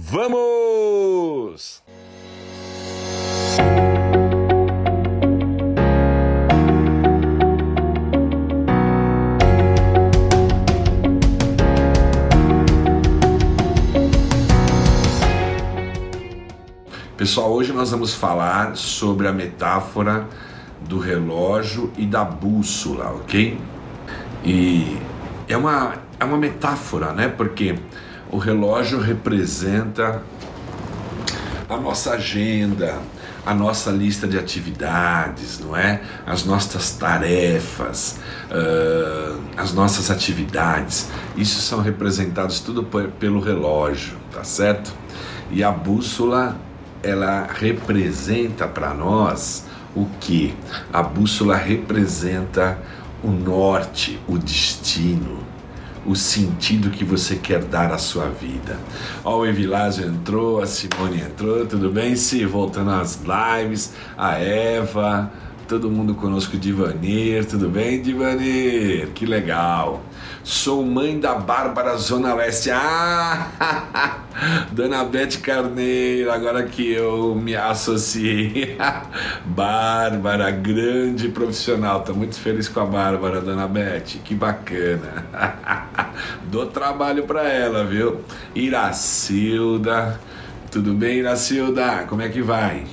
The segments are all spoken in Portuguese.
Vamos! Pessoal, hoje nós vamos falar sobre a metáfora do relógio e da bússola, ok? E é uma, é uma metáfora, né? Porque o relógio representa a nossa agenda, a nossa lista de atividades, não é? As nossas tarefas, uh, as nossas atividades. Isso são representados tudo pelo relógio, tá certo? E a bússola, ela representa para nós o que? A bússola representa o norte, o destino, o sentido que você quer dar à sua vida. Ó, o Evilásio entrou, a Simone entrou, tudo bem? Se voltando às lives, a Eva, todo mundo conosco, Divanir, tudo bem, Divanir? Que legal. Sou mãe da Bárbara Zona Leste. Ah! Dona Beth Carneiro, agora que eu me associei. Bárbara, grande profissional. Tô muito feliz com a Bárbara, Dona Beth. Que bacana. Dou trabalho para ela, viu? Iracilda. Tudo bem, Iracilda? Como é que vai?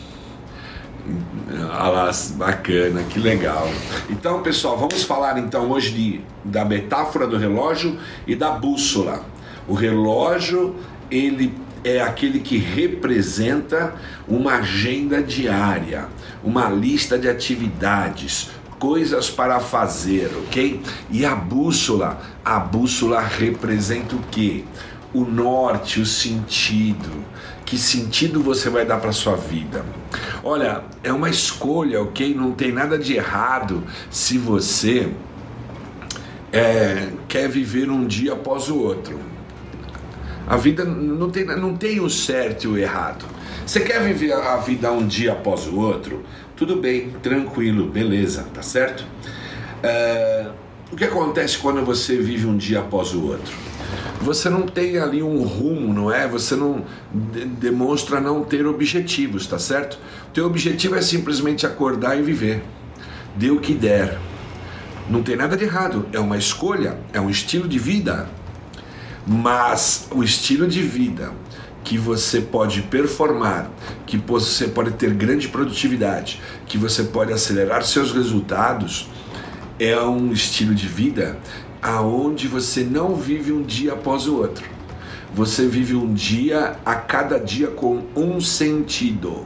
Ah bacana, que legal. Então, pessoal, vamos falar então hoje de, da metáfora do relógio e da bússola. O relógio, ele é aquele que representa uma agenda diária, uma lista de atividades, coisas para fazer, ok? E a bússola, a bússola representa o que? O norte, o sentido. Que sentido você vai dar para sua vida? Olha, é uma escolha, ok? Não tem nada de errado se você é, quer viver um dia após o outro. A vida não tem, não tem o certo e o errado. Você quer viver a vida um dia após o outro? Tudo bem, tranquilo, beleza, tá certo? É, o que acontece quando você vive um dia após o outro? Você não tem ali um rumo, não é? Você não de demonstra não ter objetivos, tá certo? Teu objetivo é simplesmente acordar e viver. Dê o que der. Não tem nada de errado, é uma escolha, é um estilo de vida. Mas o estilo de vida que você pode performar, que você pode ter grande produtividade, que você pode acelerar seus resultados, é um estilo de vida aonde você não vive um dia após o outro. Você vive um dia a cada dia com um sentido.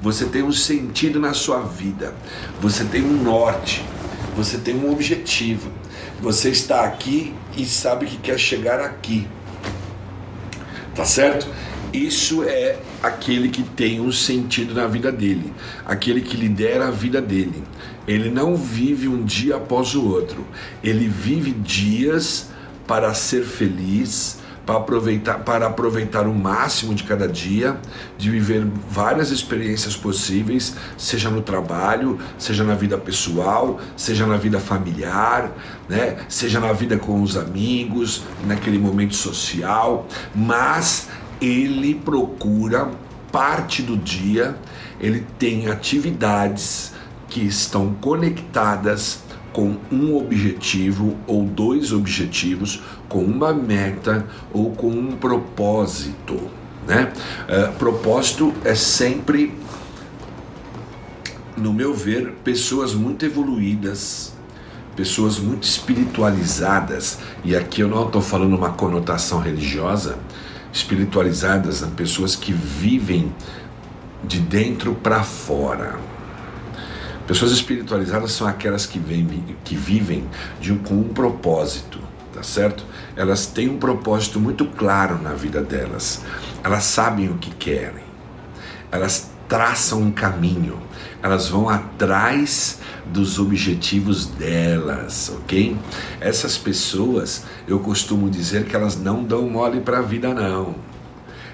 Você tem um sentido na sua vida. Você tem um norte. Você tem um objetivo. Você está aqui e sabe que quer chegar aqui. Tá certo? Isso é aquele que tem um sentido na vida dele, aquele que lidera a vida dele. Ele não vive um dia após o outro, ele vive dias para ser feliz, para aproveitar, para aproveitar o máximo de cada dia, de viver várias experiências possíveis, seja no trabalho, seja na vida pessoal, seja na vida familiar, né? seja na vida com os amigos, naquele momento social, mas ele procura parte do dia, ele tem atividades que estão conectadas com um objetivo ou dois objetivos, com uma meta ou com um propósito. Né? Uh, propósito é sempre, no meu ver, pessoas muito evoluídas, pessoas muito espiritualizadas, e aqui eu não estou falando uma conotação religiosa, espiritualizadas, né? pessoas que vivem de dentro para fora. Pessoas espiritualizadas são aquelas que, vem, que vivem de com um propósito, tá certo? Elas têm um propósito muito claro na vida delas. Elas sabem o que querem. Elas traçam um caminho. Elas vão atrás dos objetivos delas, ok? Essas pessoas, eu costumo dizer que elas não dão mole para a vida, não.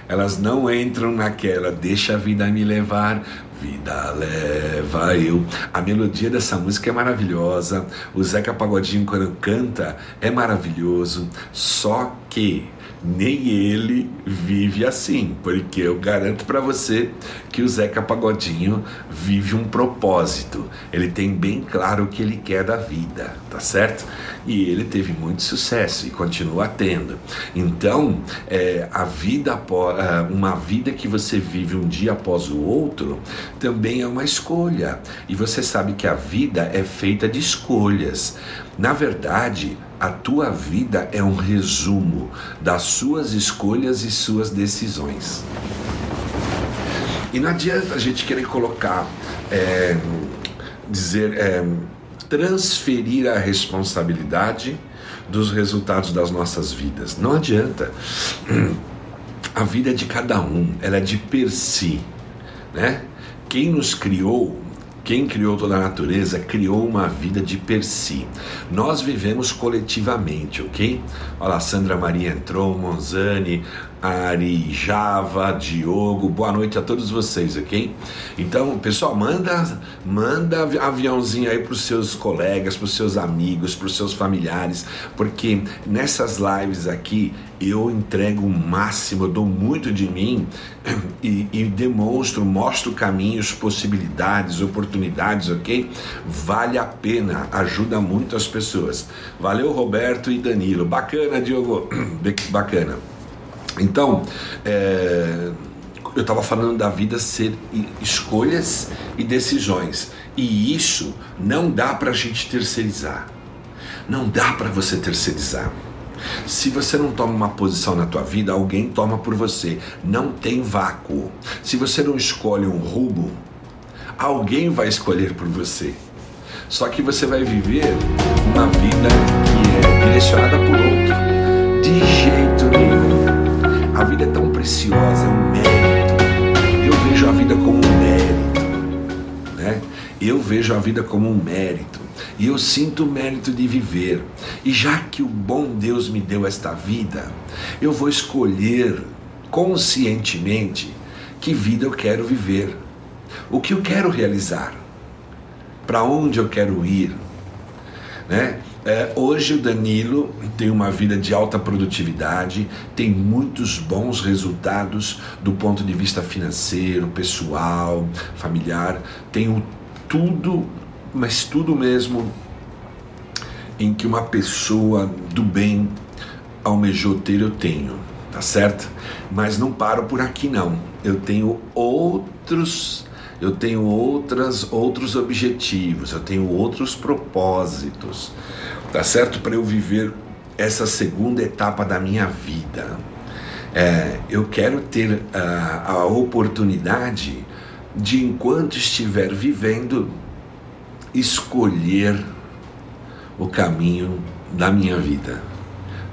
Elas não entram naquela, deixa a vida me levar, vida leva eu. A melodia dessa música é maravilhosa. O Zeca Pagodinho, quando canta, é maravilhoso. Só que nem ele vive assim, porque eu garanto para você que o Zeca Pagodinho vive um propósito. Ele tem bem claro o que ele quer da vida, tá certo? E ele teve muito sucesso e continua tendo. Então, é, a vida, é, uma vida que você vive um dia após o outro, também é uma escolha. E você sabe que a vida é feita de escolhas. Na verdade, a tua vida é um resumo das suas escolhas e suas decisões. E não adianta a gente querer colocar, é, dizer, é, transferir a responsabilidade dos resultados das nossas vidas. Não adianta. A vida é de cada um, ela é de per si, né? Quem nos criou quem criou toda a natureza criou uma vida de per si. Nós vivemos coletivamente, ok? Olha lá, Sandra Maria entrou, Monzani, Ari, Java, Diogo, boa noite a todos vocês, ok? Então, pessoal, manda, manda aviãozinho aí para os seus colegas, para os seus amigos, para os seus familiares, porque nessas lives aqui eu entrego o máximo, eu dou muito de mim e, e demonstro, mostro caminhos, possibilidades, oportunidades, ok? Vale a pena, ajuda muito as pessoas. Valeu, Roberto e Danilo. Bacana, Diogo, bacana. Então, é, eu estava falando da vida ser escolhas e decisões. E isso não dá para a gente terceirizar. Não dá para você terceirizar. Se você não toma uma posição na tua vida, alguém toma por você. Não tem vácuo. Se você não escolhe um rumo, alguém vai escolher por você. Só que você vai viver uma vida que é direcionada por outro. De jeito. É tão preciosa, é um mérito. Eu vejo a vida como um mérito, né? Eu vejo a vida como um mérito e eu sinto o mérito de viver. E já que o bom Deus me deu esta vida, eu vou escolher conscientemente que vida eu quero viver, o que eu quero realizar, para onde eu quero ir, né? É, hoje o Danilo tem uma vida de alta produtividade, tem muitos bons resultados do ponto de vista financeiro, pessoal, familiar, tem tudo, mas tudo mesmo em que uma pessoa do bem almejou ter, eu tenho, tá certo? Mas não paro por aqui não. Eu tenho outros eu tenho outras, outros objetivos, eu tenho outros propósitos tá certo? Para eu viver essa segunda etapa da minha vida. É, eu quero ter a, a oportunidade de, enquanto estiver vivendo, escolher o caminho da minha vida.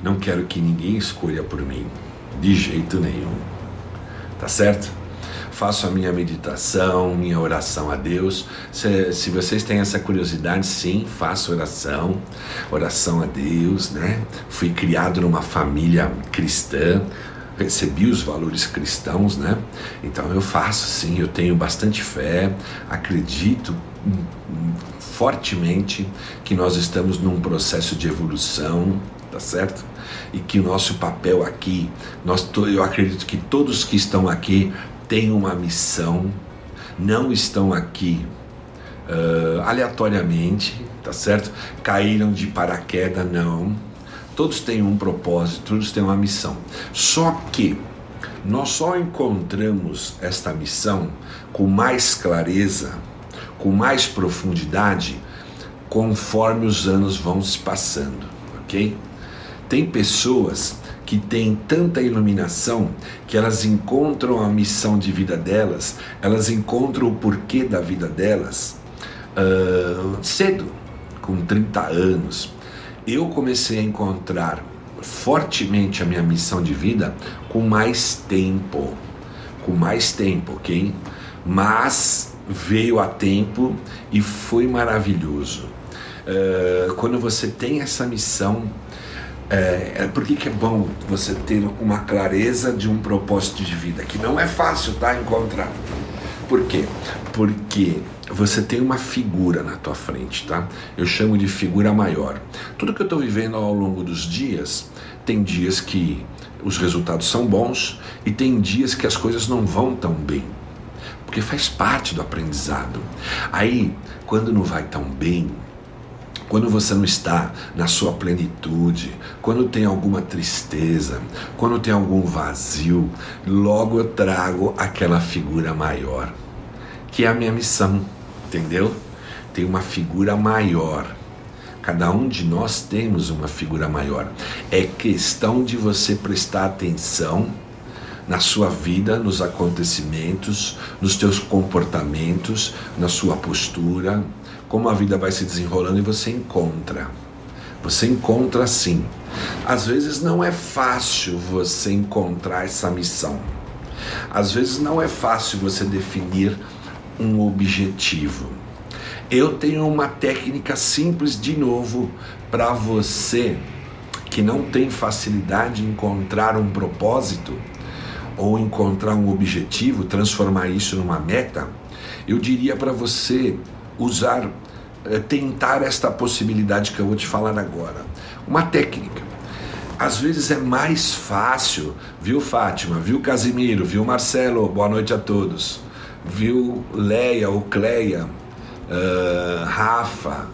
Não quero que ninguém escolha por mim, de jeito nenhum. Tá certo? Faço a minha meditação, minha oração a Deus. Se, se vocês têm essa curiosidade, sim, faço oração, oração a Deus, né? Fui criado numa família cristã, recebi os valores cristãos, né? Então eu faço sim, eu tenho bastante fé, acredito fortemente que nós estamos num processo de evolução, tá certo? E que o nosso papel aqui, nós, eu acredito que todos que estão aqui têm uma missão, não estão aqui uh, aleatoriamente, tá certo? Caíram de paraquedas, não. Todos têm um propósito, todos têm uma missão. Só que nós só encontramos esta missão com mais clareza, com mais profundidade, conforme os anos vão se passando, ok? Tem pessoas que têm tanta iluminação que elas encontram a missão de vida delas, elas encontram o porquê da vida delas uh, cedo, com 30 anos. Eu comecei a encontrar fortemente a minha missão de vida com mais tempo, com mais tempo, ok? Mas veio a tempo e foi maravilhoso. Uh, quando você tem essa missão, é, é por que é bom você ter uma clareza de um propósito de vida, que não é fácil tá, encontrar. Por quê? Porque você tem uma figura na tua frente, tá? Eu chamo de figura maior. Tudo que eu estou vivendo ao longo dos dias, tem dias que os resultados são bons e tem dias que as coisas não vão tão bem. Porque faz parte do aprendizado. Aí, quando não vai tão bem, quando você não está na sua plenitude, quando tem alguma tristeza, quando tem algum vazio, logo eu trago aquela figura maior, que é a minha missão, entendeu? Tem uma figura maior. Cada um de nós temos uma figura maior. É questão de você prestar atenção na sua vida, nos acontecimentos, nos teus comportamentos, na sua postura, como a vida vai se desenrolando e você encontra. Você encontra sim. Às vezes não é fácil você encontrar essa missão. Às vezes não é fácil você definir um objetivo. Eu tenho uma técnica simples de novo para você que não tem facilidade em encontrar um propósito ou encontrar um objetivo, transformar isso numa meta. Eu diria para você usar, é, tentar esta possibilidade que eu vou te falar agora. Uma técnica. Às vezes é mais fácil, viu Fátima, viu Casimiro, viu Marcelo, boa noite a todos, viu Leia ou Cleia, uh, Rafa,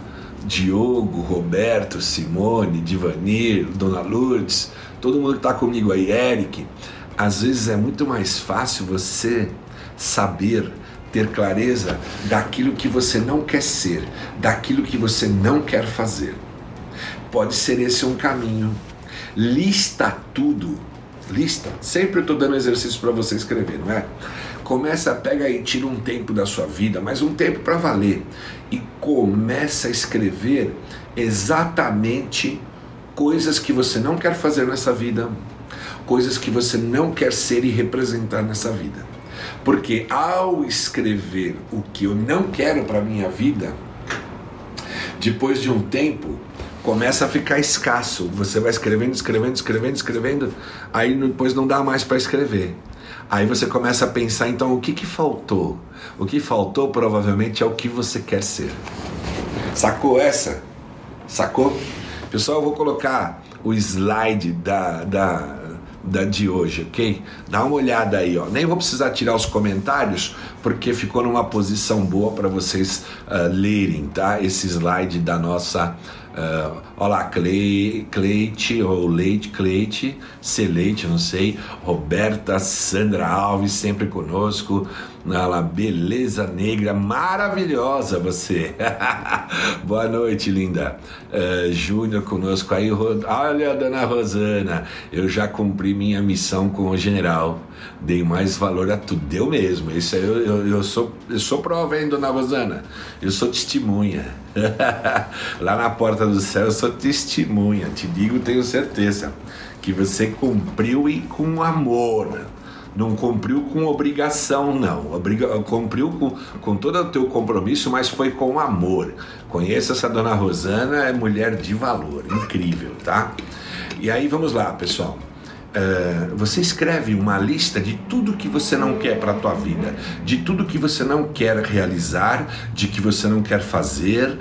Diogo, Roberto, Simone, Divanir, Dona Lourdes, todo mundo que está comigo aí, Eric. Às vezes é muito mais fácil você saber ter clareza daquilo que você não quer ser, daquilo que você não quer fazer. Pode ser esse um caminho. Lista tudo. Lista. Sempre eu estou dando exercício para você escrever, não é? Começa, pega e tira um tempo da sua vida, mas um tempo para valer. E começa a escrever exatamente coisas que você não quer fazer nessa vida, coisas que você não quer ser e representar nessa vida. Porque ao escrever o que eu não quero para minha vida, depois de um tempo, começa a ficar escasso. Você vai escrevendo, escrevendo, escrevendo, escrevendo, aí depois não dá mais para escrever. Aí você começa a pensar, então, o que, que faltou? O que faltou provavelmente é o que você quer ser. Sacou essa? Sacou? Pessoal, eu vou colocar o slide da, da, da de hoje, ok? Dá uma olhada aí, ó. Nem vou precisar tirar os comentários porque ficou numa posição boa para vocês uh, lerem, tá? Esse slide da nossa Uh, olá, Cle, Cleite, ou Leite, Cleite, Celeite, não sei, Roberta Sandra Alves, sempre conosco. Olha beleza negra, maravilhosa você. Boa noite, linda. Uh, Júnior conosco aí. Olha, dona Rosana, eu já cumpri minha missão com o general. Dei mais valor a tudo. Deu mesmo. Isso eu, eu, eu, sou, eu sou prova, hein, dona Rosana? Eu sou testemunha. Lá na porta do céu eu sou testemunha. Te digo, tenho certeza que você cumpriu e com amor. Não cumpriu com obrigação, não. Obriga, cumpriu com, com todo o teu compromisso, mas foi com amor. Conheça essa dona Rosana, é mulher de valor, incrível, tá? E aí vamos lá, pessoal. Uh, você escreve uma lista de tudo que você não quer para a tua vida, de tudo que você não quer realizar, de que você não quer fazer.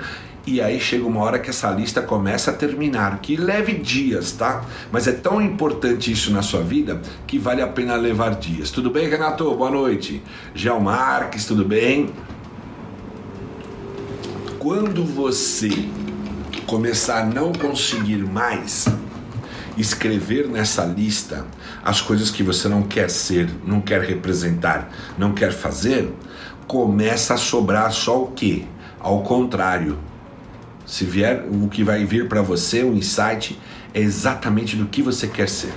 E aí chega uma hora que essa lista começa a terminar, que leve dias, tá? Mas é tão importante isso na sua vida que vale a pena levar dias. Tudo bem, Renato? Boa noite. Gel Marques, tudo bem? Quando você começar a não conseguir mais, escrever nessa lista as coisas que você não quer ser, não quer representar, não quer fazer, começa a sobrar só o que? Ao contrário. Se vier o que vai vir para você, o um insight, é exatamente do que você quer ser.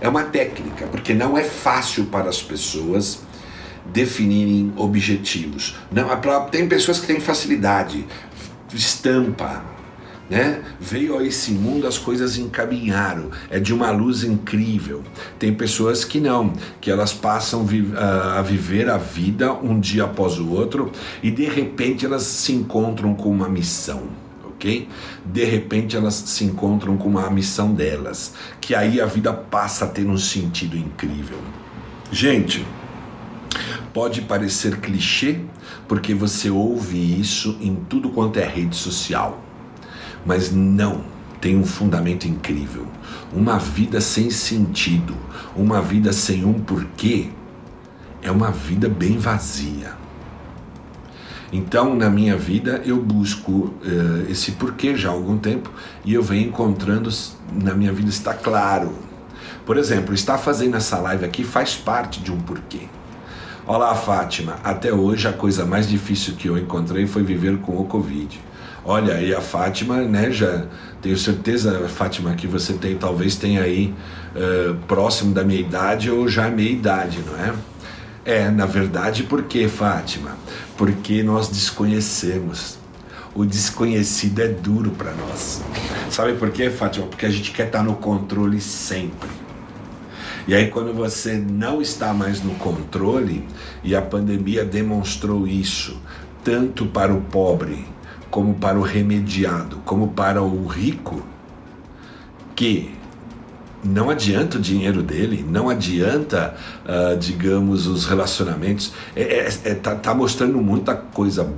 É uma técnica, porque não é fácil para as pessoas definirem objetivos. Não, tem pessoas que têm facilidade, estampa, né? Veio a esse mundo, as coisas encaminharam, é de uma luz incrível. Tem pessoas que não, que elas passam a viver a vida um dia após o outro e de repente elas se encontram com uma missão. ok? De repente elas se encontram com uma missão delas, que aí a vida passa a ter um sentido incrível. Gente, Pode parecer clichê, porque você ouve isso em tudo quanto é rede social. Mas não, tem um fundamento incrível. Uma vida sem sentido, uma vida sem um porquê, é uma vida bem vazia. Então, na minha vida, eu busco uh, esse porquê já há algum tempo e eu venho encontrando na minha vida está claro. Por exemplo, estar fazendo essa live aqui faz parte de um porquê. Olá, Fátima. Até hoje a coisa mais difícil que eu encontrei foi viver com o Covid. Olha, aí a Fátima, né, já tenho certeza, Fátima, que você tem, talvez tenha aí uh, próximo da minha idade ou já meia idade, não é? É, na verdade, por que, Fátima? Porque nós desconhecemos. O desconhecido é duro para nós. Sabe por quê, Fátima? Porque a gente quer estar no controle sempre. E aí, quando você não está mais no controle, e a pandemia demonstrou isso, tanto para o pobre, como para o remediado, como para o rico, que não adianta o dinheiro dele, não adianta, uh, digamos, os relacionamentos. É, é, é, tá, tá mostrando muita coisa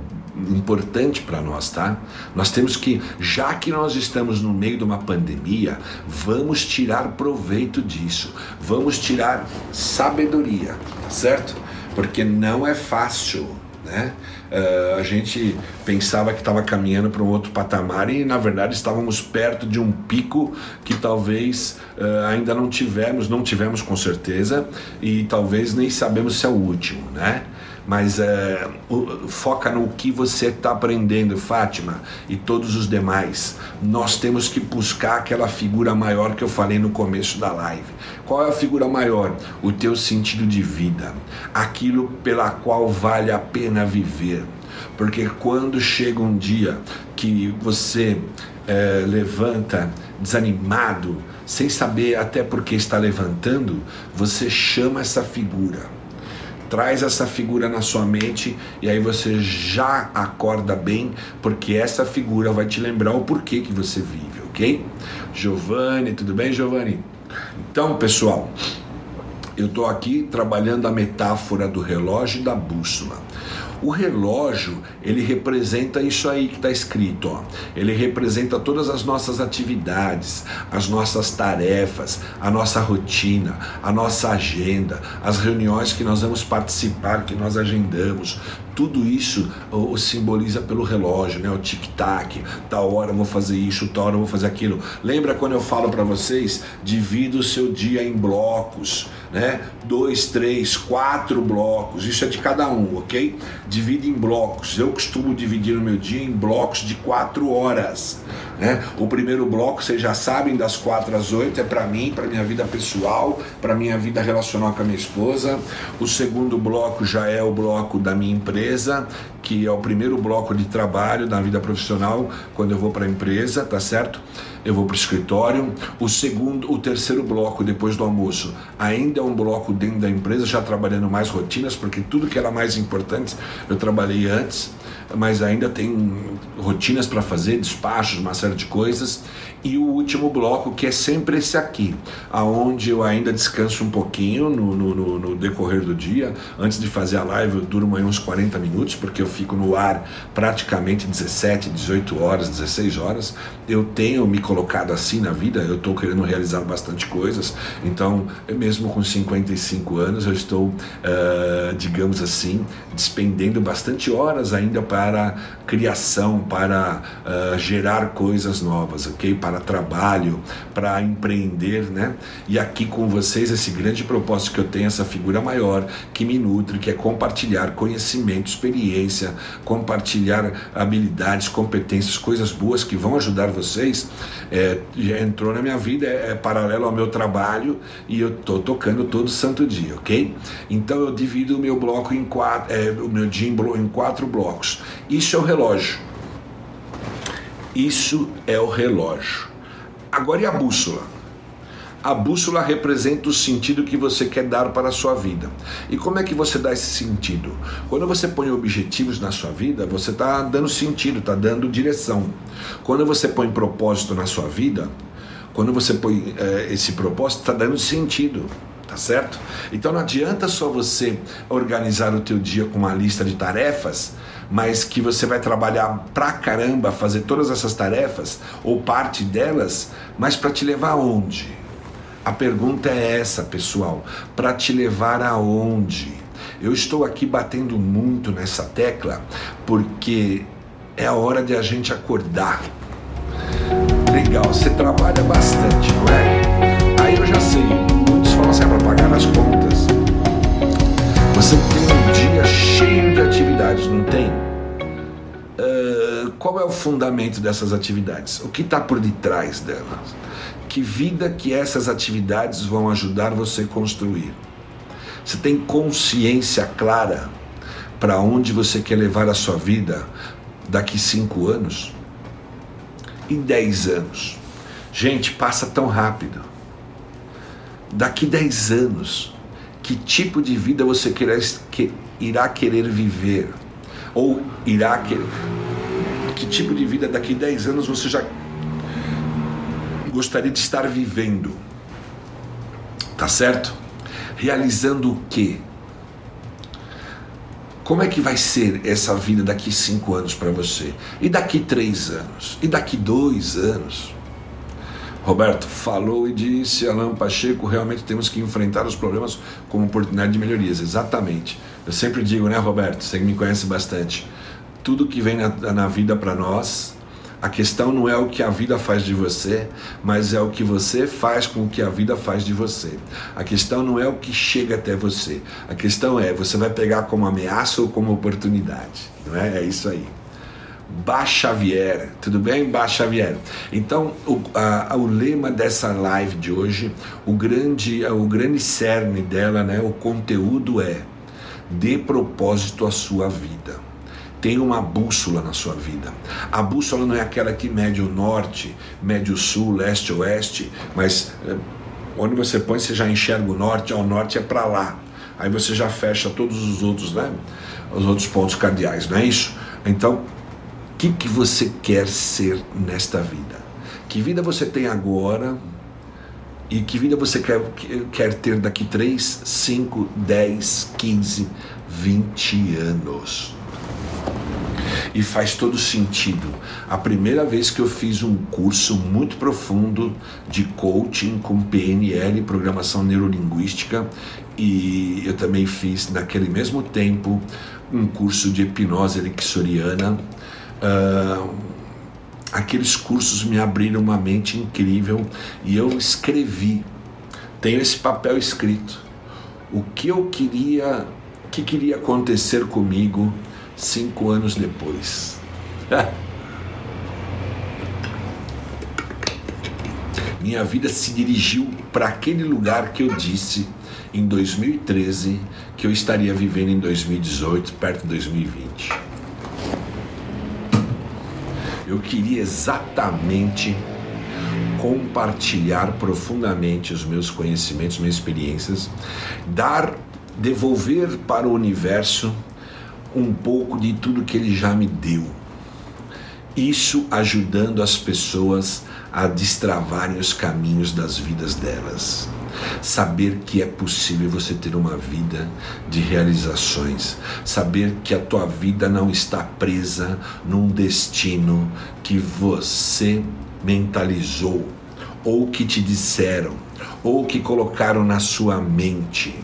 importante para nós, tá? Nós temos que, já que nós estamos no meio de uma pandemia, vamos tirar proveito disso, vamos tirar sabedoria, tá certo? Porque não é fácil, né? Uh, a gente pensava que estava caminhando para um outro patamar e na verdade estávamos perto de um pico que talvez uh, ainda não tivemos, não tivemos com certeza e talvez nem sabemos se é o último, né? mas é, foca no que você está aprendendo, Fátima, e todos os demais. Nós temos que buscar aquela figura maior que eu falei no começo da live. Qual é a figura maior? O teu sentido de vida, aquilo pela qual vale a pena viver. Porque quando chega um dia que você é, levanta desanimado, sem saber até por que está levantando, você chama essa figura traz essa figura na sua mente e aí você já acorda bem, porque essa figura vai te lembrar o porquê que você vive, ok? Giovanni, tudo bem, Giovanni? Então, pessoal, eu estou aqui trabalhando a metáfora do relógio e da bússola. O relógio, ele representa isso aí que está escrito, ó. Ele representa todas as nossas atividades, as nossas tarefas, a nossa rotina, a nossa agenda, as reuniões que nós vamos participar, que nós agendamos, tudo isso o, simboliza pelo relógio, né? O tic-tac, tal hora eu vou fazer isso, tal hora eu vou fazer aquilo. Lembra quando eu falo para vocês? Divida o seu dia em blocos, né? Dois, três, quatro blocos. Isso é de cada um, ok? Divide em blocos. Eu costumo dividir o meu dia em blocos de quatro horas. Né? O primeiro bloco, vocês já sabem, das quatro às oito, é para mim, para minha vida pessoal, para minha vida relacional com a minha esposa. O segundo bloco já é o bloco da minha empresa, que é o primeiro bloco de trabalho da vida profissional, quando eu vou para a empresa, tá certo? Eu vou para o escritório. O segundo, o terceiro bloco depois do almoço, ainda é um bloco dentro da empresa, já trabalhando mais rotinas, porque tudo que era mais importante eu trabalhei antes mas ainda tem rotinas para fazer, despachos, uma série de coisas. E o último bloco, que é sempre esse aqui, aonde eu ainda descanso um pouquinho no, no, no, decorrer do dia. Antes de fazer a live, eu durmo aí uns 40 minutos, porque eu fico no ar praticamente 17, 18 horas, 16 horas. Eu tenho me colocado assim na vida, eu estou querendo realizar bastante coisas. Então, mesmo com 55 anos, eu estou, uh, digamos assim, despendendo bastante horas ainda para criação, para uh, gerar coisas novas, ok? Para trabalho, para empreender, né? E aqui com vocês esse grande propósito que eu tenho, essa figura maior que me nutre, que é compartilhar conhecimento, experiência, compartilhar habilidades, competências, coisas boas que vão ajudar vocês. É, já entrou na minha vida, é, é paralelo ao meu trabalho e eu tô tocando todo santo dia, ok? Então eu divido o meu bloco em quatro, é, o meu dia em quatro blocos. Isso é o relógio. Isso é o relógio. Agora e a bússola? A bússola representa o sentido que você quer dar para a sua vida. E como é que você dá esse sentido? Quando você põe objetivos na sua vida, você está dando sentido, está dando direção. Quando você põe propósito na sua vida, quando você põe é, esse propósito, está dando sentido tá certo? Então não adianta só você organizar o teu dia com uma lista de tarefas, mas que você vai trabalhar pra caramba fazer todas essas tarefas ou parte delas, mas para te levar aonde? A pergunta é essa, pessoal, para te levar aonde? Eu estou aqui batendo muito nessa tecla porque é a hora de a gente acordar. Legal, você trabalha bastante, não é? Aí eu já sei, muitos falam assim, é para pagar as contas. Você tem um dia cheio de atividades, não tem? Uh, qual é o fundamento dessas atividades? O que está por detrás delas? Que vida que essas atividades vão ajudar você a construir? Você tem consciência clara para onde você quer levar a sua vida daqui cinco anos? E dez anos? Gente, passa tão rápido. Daqui dez anos, que tipo de vida você querer, que, irá querer viver? Ou irá querer. Que tipo de vida daqui dez anos você já gostaria de estar vivendo? Tá certo? realizando o quê? Como é que vai ser essa vida daqui cinco anos para você? E daqui três anos? E daqui dois anos? Roberto falou e disse, Alain Pacheco, realmente temos que enfrentar os problemas como oportunidade de melhorias. Exatamente. Eu sempre digo, né, Roberto? Você me conhece bastante. Tudo que vem na, na vida para nós a questão não é o que a vida faz de você, mas é o que você faz com o que a vida faz de você. A questão não é o que chega até você. A questão é, você vai pegar como ameaça ou como oportunidade. Não é? É isso aí. Bá Xavier, tudo bem? Bá Xavier. Então, o, a, o lema dessa live de hoje, o grande, o grande cerne dela, né, o conteúdo é: dê propósito à sua vida tem uma bússola na sua vida. A bússola não é aquela que mede o norte, mede o sul, leste, oeste, mas é, onde você põe você já enxerga o norte, ao norte é para lá. Aí você já fecha todos os outros, né? Os outros pontos cardeais, não é isso? Então, que, que você quer ser nesta vida? Que vida você tem agora e que vida você quer, quer ter daqui 3, 5, 10, 15, 20 anos? e faz todo sentido. A primeira vez que eu fiz um curso muito profundo de coaching com PNL, programação neurolinguística, e eu também fiz naquele mesmo tempo um curso de hipnose elixoriana. Uh, aqueles cursos me abriram uma mente incrível e eu escrevi, tenho esse papel escrito, o que eu queria, o que queria acontecer comigo cinco anos depois. Minha vida se dirigiu para aquele lugar que eu disse em 2013 que eu estaria vivendo em 2018, perto de 2020. Eu queria exatamente compartilhar profundamente os meus conhecimentos, minhas experiências, dar, devolver para o universo um pouco de tudo que ele já me deu. Isso ajudando as pessoas a destravarem os caminhos das vidas delas. Saber que é possível você ter uma vida de realizações. Saber que a tua vida não está presa num destino que você mentalizou, ou que te disseram, ou que colocaram na sua mente.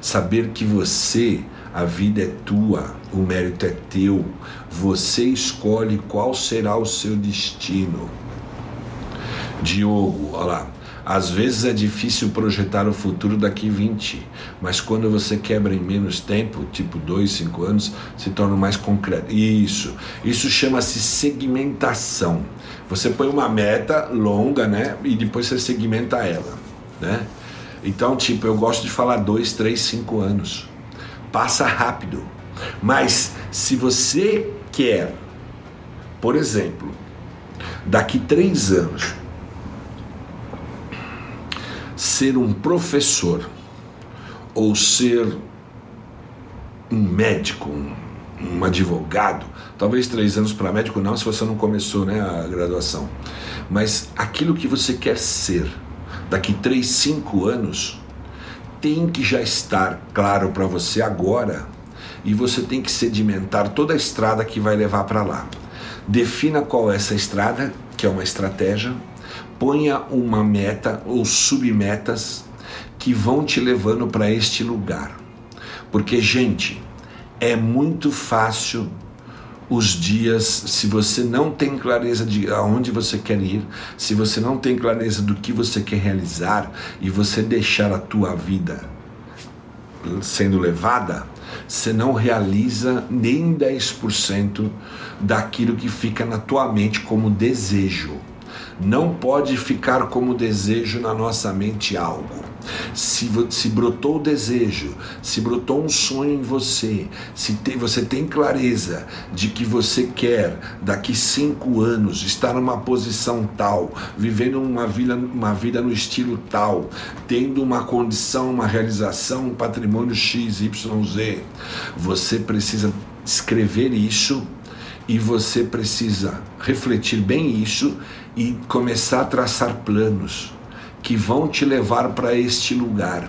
Saber que você a vida é tua, o mérito é teu. Você escolhe qual será o seu destino. Diogo, olha lá. Às vezes é difícil projetar o futuro daqui 20, mas quando você quebra em menos tempo, tipo 2, 5 anos, se torna mais concreto. Isso, isso chama-se segmentação. Você põe uma meta longa, né? E depois você segmenta ela, né? Então, tipo, eu gosto de falar 2, 3, 5 anos passa rápido. Mas se você quer, por exemplo, daqui três anos, ser um professor ou ser um médico, um, um advogado, talvez três anos para médico não, se você não começou né, a graduação, mas aquilo que você quer ser daqui três, cinco anos, tem que já estar claro para você agora e você tem que sedimentar toda a estrada que vai levar para lá. Defina qual é essa estrada, que é uma estratégia, ponha uma meta ou submetas que vão te levando para este lugar. Porque, gente, é muito fácil os dias, se você não tem clareza de aonde você quer ir, se você não tem clareza do que você quer realizar e você deixar a tua vida sendo levada, você não realiza nem 10% daquilo que fica na tua mente como desejo. Não pode ficar como desejo na nossa mente algo. Se, se brotou o desejo, se brotou um sonho em você, se você tem clareza de que você quer, daqui cinco anos, estar numa posição tal, vivendo uma vida, uma vida no estilo tal, tendo uma condição, uma realização, um patrimônio X, Y, Z, você precisa escrever isso e você precisa refletir bem isso e começar a traçar planos que vão te levar para este lugar.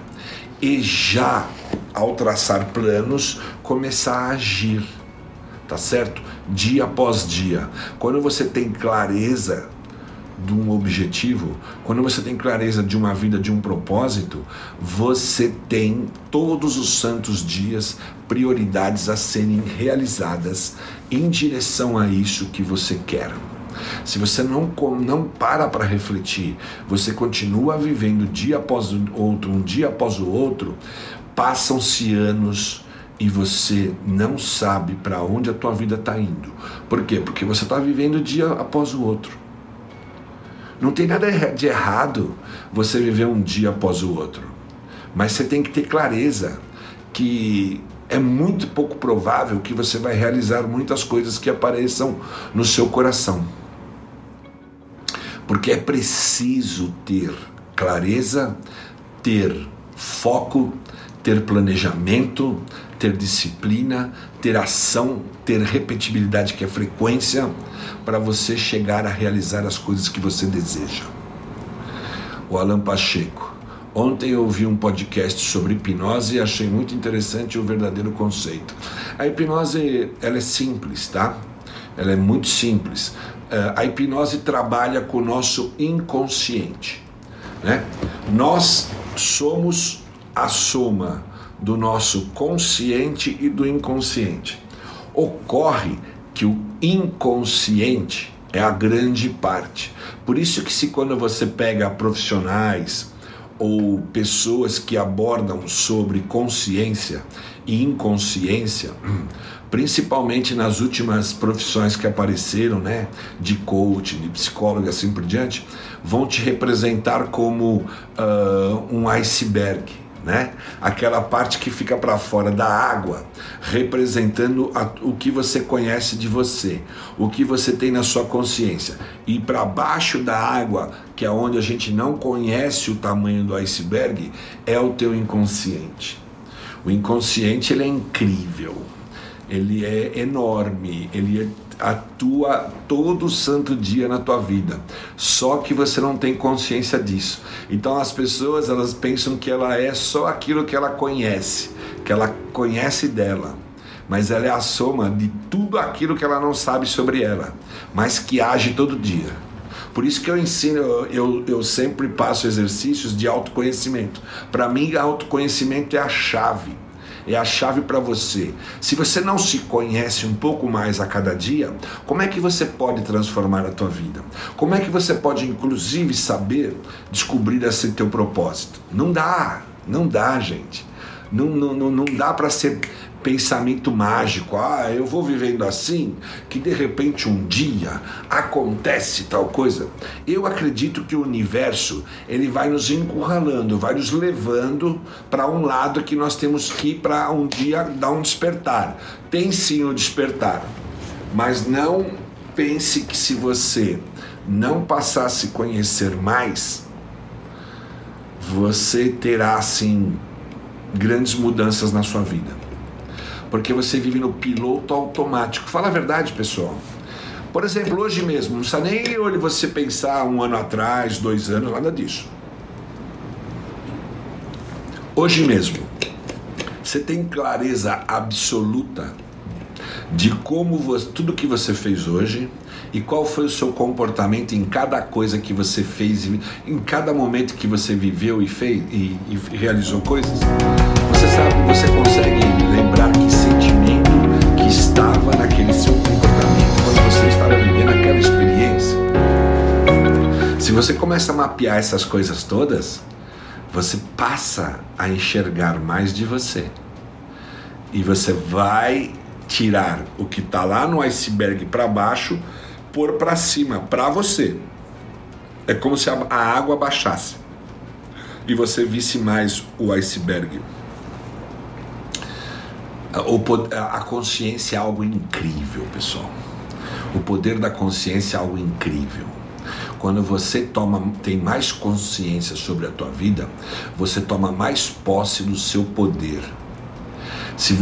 E já ao traçar planos, começar a agir. Tá certo? Dia após dia. Quando você tem clareza de um objetivo, quando você tem clareza de uma vida, de um propósito, você tem todos os santos dias prioridades a serem realizadas em direção a isso que você quer. Se você não, não para para refletir, você continua vivendo dia após o outro, um dia após o outro, passam-se anos e você não sabe para onde a tua vida está indo. Por quê? Porque você está vivendo dia após o outro. Não tem nada de errado você viver um dia após o outro, mas você tem que ter clareza que é muito pouco provável que você vai realizar muitas coisas que apareçam no seu coração. Porque é preciso ter clareza, ter foco, ter planejamento, ter disciplina, ter ação, ter repetibilidade, que é frequência, para você chegar a realizar as coisas que você deseja. O Alan Pacheco. Ontem eu ouvi um podcast sobre hipnose e achei muito interessante o verdadeiro conceito. A hipnose ela é simples, tá? Ela é muito simples. É, a hipnose trabalha com o nosso inconsciente. Né? Nós somos a soma do nosso consciente e do inconsciente. Ocorre que o inconsciente é a grande parte. Por isso que se quando você pega profissionais ou pessoas que abordam sobre consciência e inconsciência, principalmente nas últimas profissões que apareceram, né, de coach, de psicólogo, assim por diante, vão te representar como uh, um iceberg, né? Aquela parte que fica para fora da água, representando a, o que você conhece de você, o que você tem na sua consciência. E para baixo da água, que é onde a gente não conhece o tamanho do iceberg, é o teu inconsciente. O inconsciente ele é incrível ele é enorme, ele atua todo santo dia na tua vida. Só que você não tem consciência disso. Então as pessoas elas pensam que ela é só aquilo que ela conhece, que ela conhece dela. Mas ela é a soma de tudo aquilo que ela não sabe sobre ela, mas que age todo dia. Por isso que eu ensino, eu, eu sempre passo exercícios de autoconhecimento. Para mim, autoconhecimento é a chave é a chave para você. Se você não se conhece um pouco mais a cada dia, como é que você pode transformar a tua vida? Como é que você pode inclusive saber descobrir esse teu propósito? Não dá, não dá, gente. Não, não, não, não dá para ser pensamento mágico, ah, eu vou vivendo assim, que de repente um dia acontece tal coisa. Eu acredito que o universo ele vai nos encurralando, vai nos levando para um lado que nós temos que ir para um dia dar um despertar. Tem sim o despertar, mas não pense que se você não passar a se conhecer mais, você terá assim grandes mudanças na sua vida porque você vive no piloto automático. Fala a verdade, pessoal. Por exemplo, hoje mesmo, não precisa nem você pensar um ano atrás, dois anos, nada disso. Hoje mesmo, você tem clareza absoluta de como você, tudo que você fez hoje e qual foi o seu comportamento em cada coisa que você fez, em cada momento que você viveu e fez e, e realizou coisas. Você sabe, você consegue aquela experiência. Se você começa a mapear essas coisas todas, você passa a enxergar mais de você. E você vai tirar o que está lá no iceberg para baixo, pôr para cima, para você. É como se a, água baixasse e você visse mais o iceberg. A consciência é algo incrível, pessoal. O poder da consciência é algo incrível. Quando você toma, tem mais consciência sobre a tua vida, você toma mais posse do seu poder. Se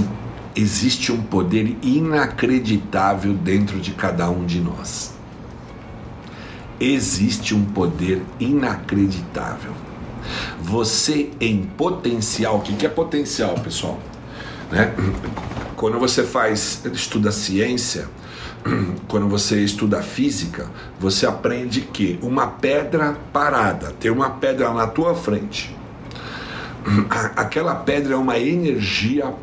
existe um poder inacreditável dentro de cada um de nós. Existe um poder inacreditável. Você em potencial, o que é potencial, pessoal? Né? Quando você faz, estuda ciência, quando você estuda física, você aprende que uma pedra parada, tem uma pedra na tua frente. Aquela pedra é uma energia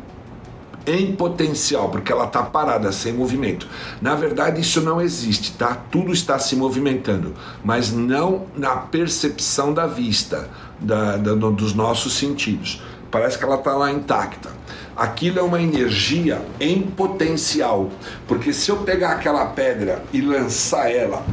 em potencial, porque ela está parada, sem movimento. Na verdade, isso não existe, tá? Tudo está se movimentando, mas não na percepção da vista, da, da dos nossos sentidos. Parece que ela está lá intacta aquilo é uma energia em potencial. Porque se eu pegar aquela pedra e lançar ela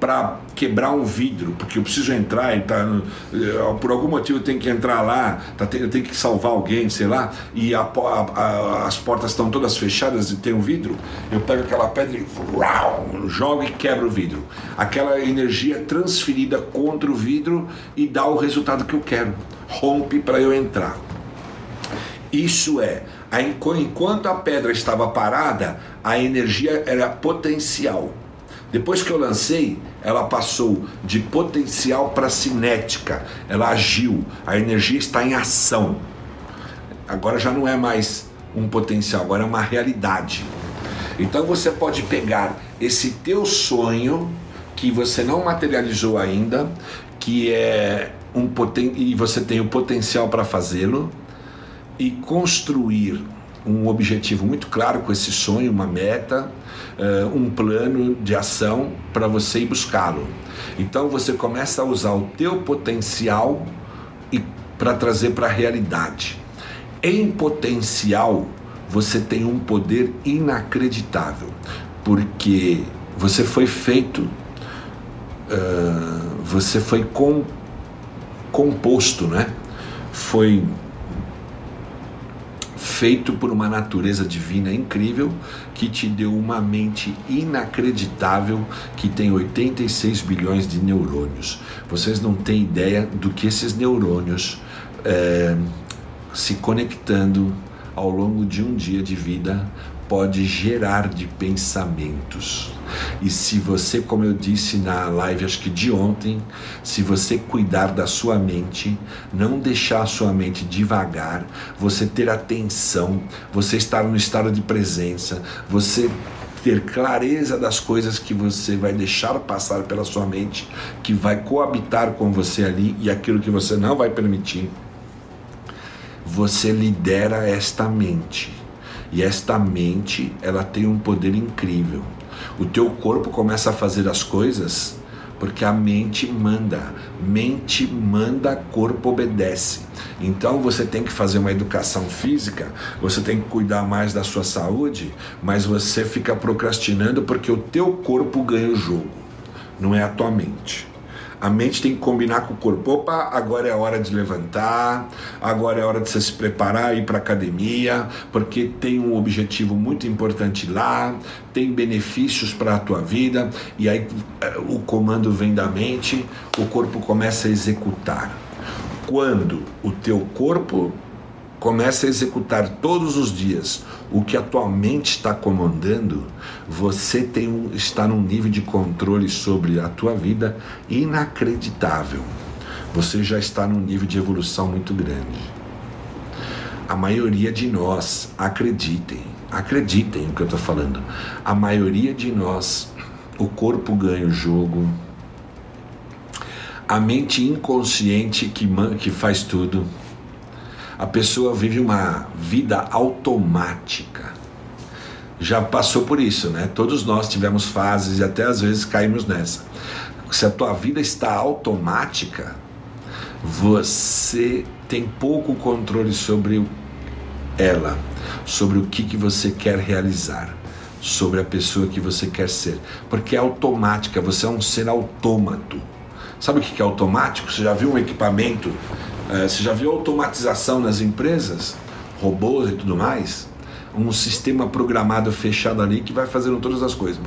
para quebrar um vidro, porque eu preciso entrar e tá, eh, por algum motivo eu tenho que entrar lá, tá, eu tenho que salvar alguém, sei lá, e a, a, a, as portas estão todas fechadas e tem um vidro, eu pego aquela pedra e uau, jogo e quebro o vidro. Aquela energia transferida contra o vidro e dá o resultado que eu quero. Rompe para eu entrar. Isso é, enquanto a pedra estava parada, a energia era potencial. Depois que eu lancei, ela passou de potencial para cinética. Ela agiu, a energia está em ação. Agora já não é mais um potencial, agora é uma realidade. Então você pode pegar esse teu sonho que você não materializou ainda, que é um poten e você tem o potencial para fazê-lo e construir um objetivo muito claro com esse sonho, uma meta, uh, um plano de ação para você ir buscá-lo. Então você começa a usar o teu potencial e para trazer para a realidade. Em potencial, você tem um poder inacreditável, porque você foi feito, uh, você foi com, composto, né? Foi feito por uma natureza divina incrível que te deu uma mente inacreditável que tem 86 bilhões de neurônios. Vocês não têm ideia do que esses neurônios é, se conectando ao longo de um dia de vida pode gerar de pensamentos. E se você, como eu disse na live, acho que de ontem, se você cuidar da sua mente, não deixar a sua mente devagar, você ter atenção, você estar no estado de presença, você ter clareza das coisas que você vai deixar passar pela sua mente, que vai coabitar com você ali e aquilo que você não vai permitir. Você lidera esta mente. E esta mente, ela tem um poder incrível. O teu corpo começa a fazer as coisas porque a mente manda. Mente manda, corpo obedece. Então você tem que fazer uma educação física, você tem que cuidar mais da sua saúde, mas você fica procrastinando porque o teu corpo ganha o jogo, não é a tua mente. A mente tem que combinar com o corpo. Opa, agora é a hora de levantar, agora é a hora de você se preparar, ir para academia, porque tem um objetivo muito importante lá, tem benefícios para a tua vida, e aí eh, o comando vem da mente, o corpo começa a executar. Quando o teu corpo começa a executar todos os dias o que a tua mente está comandando, você tem um, está num nível de controle sobre a tua vida inacreditável. Você já está num nível de evolução muito grande. A maioria de nós, acreditem, acreditem no que eu estou falando, a maioria de nós, o corpo ganha o jogo, a mente inconsciente que, que faz tudo, a pessoa vive uma vida automática. Já passou por isso, né? Todos nós tivemos fases e até às vezes caímos nessa. Se a tua vida está automática, você tem pouco controle sobre ela, sobre o que, que você quer realizar, sobre a pessoa que você quer ser, porque é automática, você é um ser autômato. Sabe o que é automático? Você já viu um equipamento? Eh, você já viu automatização nas empresas? Robôs e tudo mais? Um sistema programado fechado ali que vai fazendo todas as coisas.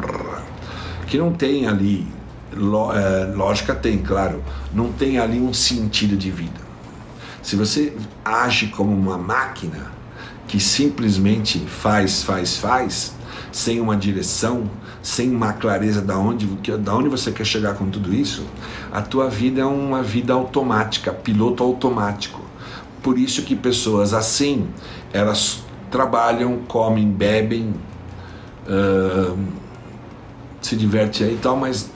Que não tem ali, eh, lógica tem, claro, não tem ali um sentido de vida. Se você age como uma máquina que simplesmente faz, faz, faz, sem uma direção, sem uma clareza da onde, da onde você quer chegar com tudo isso, a tua vida é uma vida automática, piloto automático. Por isso que pessoas assim, elas trabalham, comem, bebem, uh, se diverte aí e tal, mas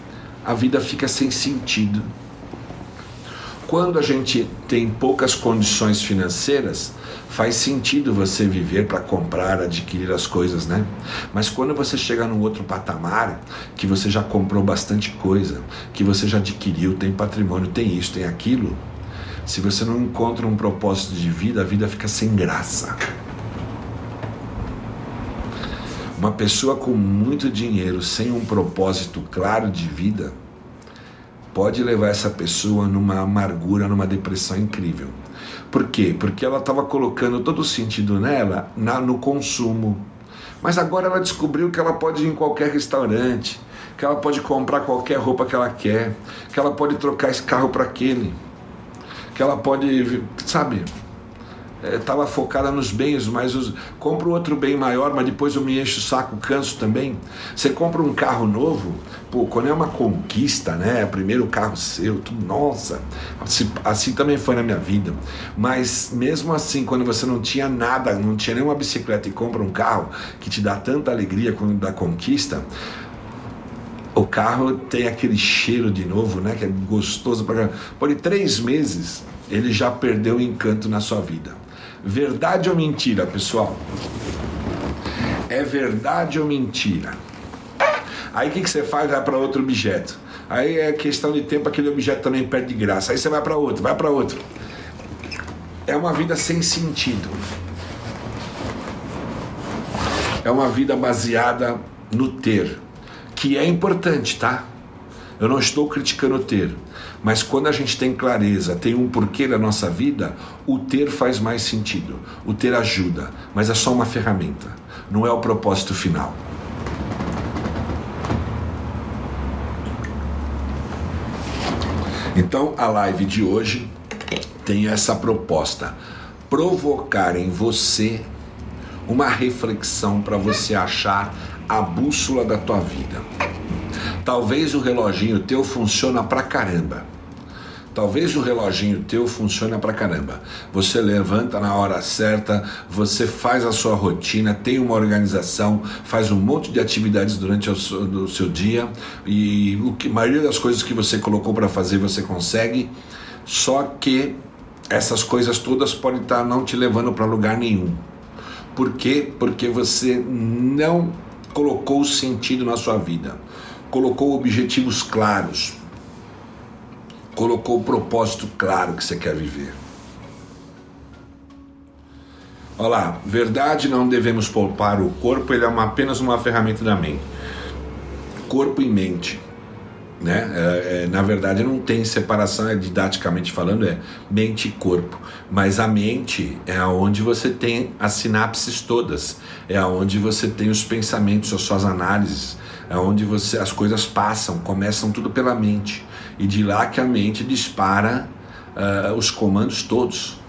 a vida fica sem sentido quando a gente tem poucas condições financeiras, faz sentido você viver para comprar, adquirir as coisas, né? Mas quando você chega num outro patamar, que você já comprou bastante coisa, que você já adquiriu, tem patrimônio, tem isso, tem aquilo, se você não encontra um propósito de vida, a vida fica sem graça. Uma pessoa com muito dinheiro, sem um propósito claro de vida, pode levar essa pessoa numa amargura, numa depressão incrível. Por quê? Porque ela estava colocando todo o sentido nela na, no consumo. Mas agora ela descobriu que ela pode ir em qualquer restaurante, que ela pode comprar qualquer roupa que ela quer, que ela pode trocar esse carro para aquele, que ela pode, sabe, estava é, focada nos bens, mas os, compra outro bem maior, mas depois eu me encho o saco, canso também. Você compra um carro novo, pô, quando é uma conquista, né? Primeiro carro seu, tudo, nossa, assim, assim também foi na minha vida. Mas mesmo assim, quando você não tinha nada, não tinha nenhuma bicicleta e compra um carro que te dá tanta alegria quando da conquista, o carro tem aquele cheiro de novo, né? Que é gostoso para Por três meses ele já perdeu o encanto na sua vida. Verdade ou mentira, pessoal? É verdade ou mentira? Aí o que, que você faz? Vai para outro objeto. Aí é questão de tempo, aquele objeto também perde graça. Aí você vai para outro, vai para outro. É uma vida sem sentido. É uma vida baseada no ter, que é importante, tá? Eu não estou criticando o ter, mas quando a gente tem clareza, tem um porquê na nossa vida, o ter faz mais sentido. O ter ajuda, mas é só uma ferramenta, não é o propósito final. Então a live de hoje tem essa proposta: provocar em você uma reflexão para você achar a bússola da tua vida. Talvez o reloginho teu funciona pra caramba. Talvez o reloginho teu funcione pra caramba. Você levanta na hora certa, você faz a sua rotina, tem uma organização, faz um monte de atividades durante o seu, seu dia e o que, a maioria das coisas que você colocou para fazer você consegue. Só que essas coisas todas podem estar não te levando para lugar nenhum. Por quê? Porque você não colocou sentido na sua vida, colocou objetivos claros, colocou o propósito claro que você quer viver. Olha lá, verdade não devemos poupar o corpo, ele é uma, apenas uma ferramenta da mente. Corpo e mente. Né? É, é, na verdade não tem separação, é didaticamente falando, é mente e corpo. Mas a mente é aonde você tem as sinapses todas, é aonde você tem os pensamentos, as suas análises, onde você as coisas passam, começam tudo pela mente e de lá que a mente dispara uh, os comandos todos.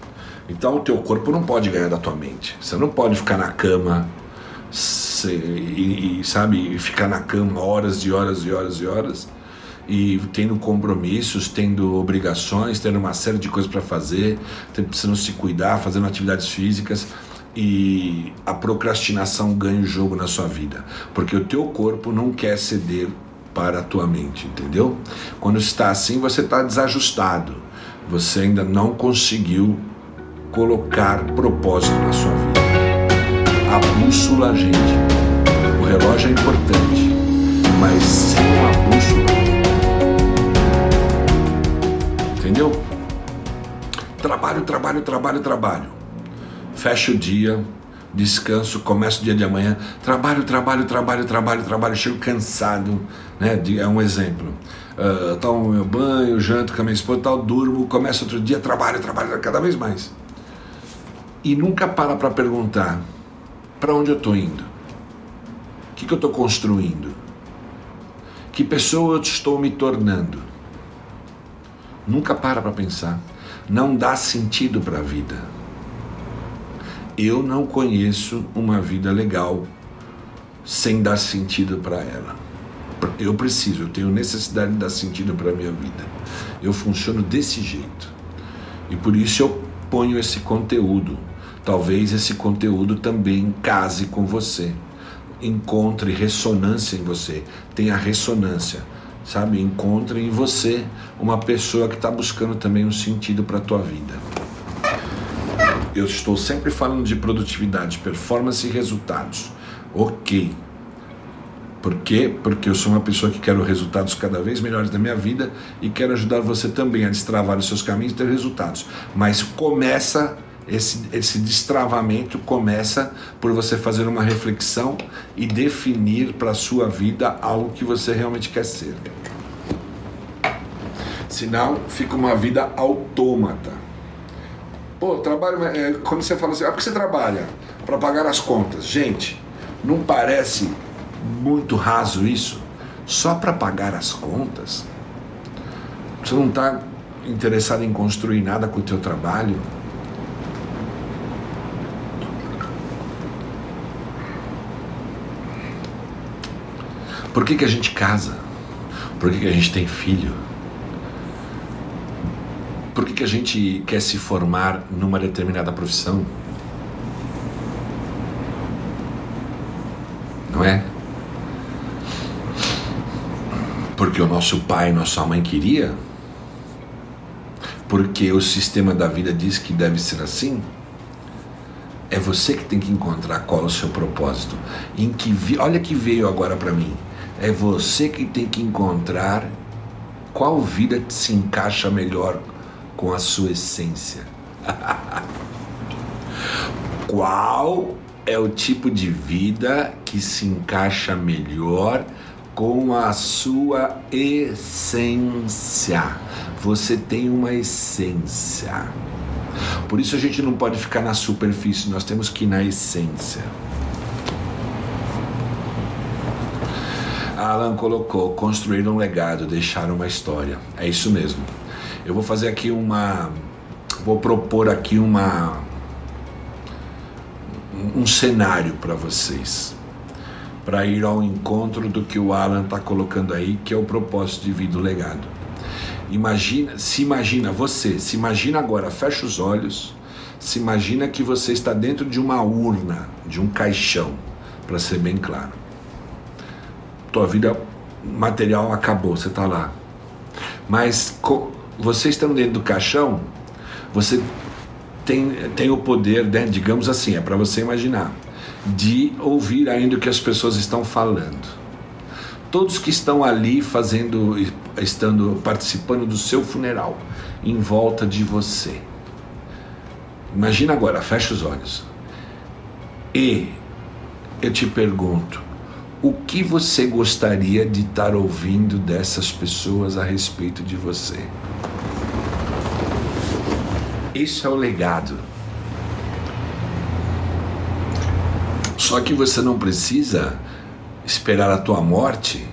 Então o teu corpo não pode ganhar da tua mente. Você não pode ficar na cama se, e, e, sabe, ficar na cama horas e horas e horas e horas e tendo compromissos, tendo obrigações, tendo uma série de coisas para fazer, precisando se cuidar, fazendo atividades físicas e a procrastinação ganha o jogo na sua vida, porque o teu corpo não quer ceder para a tua mente, entendeu? Quando está assim, você está desajustado, você ainda não conseguiu colocar propósito na sua vida. A bússola, gente, o relógio é importante, mas sem uma bússola, entendeu? Trabalho, trabalho, trabalho, trabalho fecha o dia, descanso, começa o dia de amanhã, trabalho, trabalho, trabalho, trabalho, trabalho, chego cansado, né? É um exemplo. Uh, tomo meu banho, janto com a minha esposa, tal, durmo, começa outro dia, trabalho, trabalho, cada vez mais. E nunca para para perguntar para onde eu estou indo, o que, que eu estou construindo, que pessoa eu estou me tornando. Nunca para para pensar. Não dá sentido para a vida. Eu não conheço uma vida legal sem dar sentido para ela. Eu preciso, eu tenho necessidade de dar sentido para a minha vida. Eu funciono desse jeito. E por isso eu ponho esse conteúdo. Talvez esse conteúdo também case com você. Encontre ressonância em você. Tenha ressonância. Sabe? Encontre em você uma pessoa que está buscando também um sentido para a tua vida eu estou sempre falando de produtividade, performance e resultados. Ok. Por quê? Porque eu sou uma pessoa que quero resultados cada vez melhores na minha vida e quero ajudar você também a destravar os seus caminhos e ter resultados. Mas começa esse, esse destravamento começa por você fazer uma reflexão e definir para a sua vida algo que você realmente quer ser. Senão fica uma vida autômata. Pô, trabalho. É, quando você fala assim, ah, por que você trabalha? Para pagar as contas. Gente, não parece muito raso isso? Só para pagar as contas? Você não está interessado em construir nada com o teu trabalho? Por que, que a gente casa? Por que, que a gente tem filho? Por que, que a gente quer se formar numa determinada profissão? Não é? Porque o nosso pai nossa mãe queria? Porque o sistema da vida diz que deve ser assim? É você que tem que encontrar qual é o seu propósito. Em que vi... olha que veio agora para mim. É você que tem que encontrar qual vida se encaixa melhor com a sua essência. Qual é o tipo de vida que se encaixa melhor com a sua essência? Você tem uma essência. Por isso a gente não pode ficar na superfície, nós temos que ir na essência. Alan colocou: construir um legado, deixar uma história. É isso mesmo. Eu vou fazer aqui uma. Vou propor aqui uma. Um cenário para vocês. Para ir ao encontro do que o Alan está colocando aí, que é o propósito de vida, o legado. Imagina, se imagina você, se imagina agora, fecha os olhos, se imagina que você está dentro de uma urna, de um caixão, para ser bem claro. Tua vida material acabou, você está lá. Mas você estando dentro do caixão, você tem, tem o poder, né, digamos assim, é para você imaginar, de ouvir ainda o que as pessoas estão falando. Todos que estão ali fazendo, estando participando do seu funeral, em volta de você. Imagina agora, fecha os olhos. E eu te pergunto, o que você gostaria de estar ouvindo dessas pessoas a respeito de você? Esse é o legado. Só que você não precisa esperar a tua morte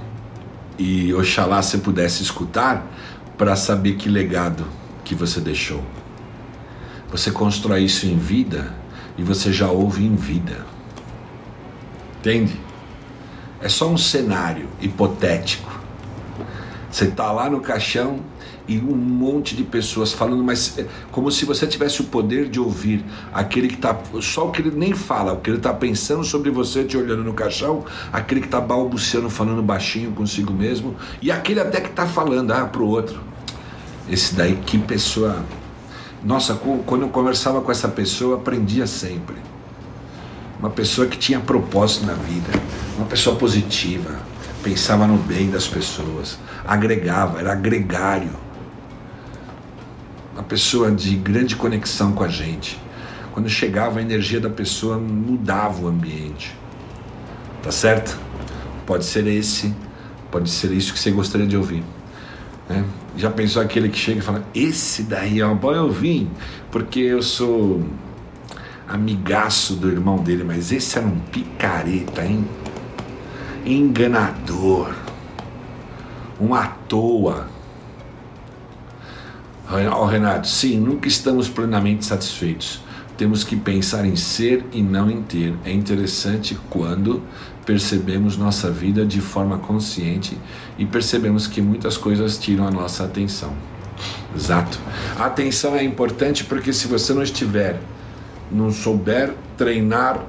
e oxalá você pudesse escutar para saber que legado que você deixou. Você constrói isso em vida e você já ouve em vida. Entende? É só um cenário hipotético. Você está lá no caixão e um monte de pessoas falando, mas é como se você tivesse o poder de ouvir aquele que está, só o que ele nem fala, o que ele está pensando sobre você, te olhando no caixão, aquele que está balbuciando, falando baixinho consigo mesmo, e aquele até que está falando, ah, para o outro. Esse daí, que pessoa. Nossa, quando eu conversava com essa pessoa, eu aprendia sempre. Uma pessoa que tinha propósito na vida, uma pessoa positiva, pensava no bem das pessoas, agregava, era gregário. Uma pessoa de grande conexão com a gente. Quando chegava a energia da pessoa mudava o ambiente. Tá certo? Pode ser esse, pode ser isso que você gostaria de ouvir. Né? Já pensou aquele que chega e fala: Esse daí é um bom eu vim, porque eu sou amigaço do irmão dele, mas esse era um picareta, hein? Enganador, um à toa. Ó, Renato, sim, nunca estamos plenamente satisfeitos. Temos que pensar em ser e não em ter. É interessante quando percebemos nossa vida de forma consciente e percebemos que muitas coisas tiram a nossa atenção. Exato. A atenção é importante porque se você não estiver, não souber treinar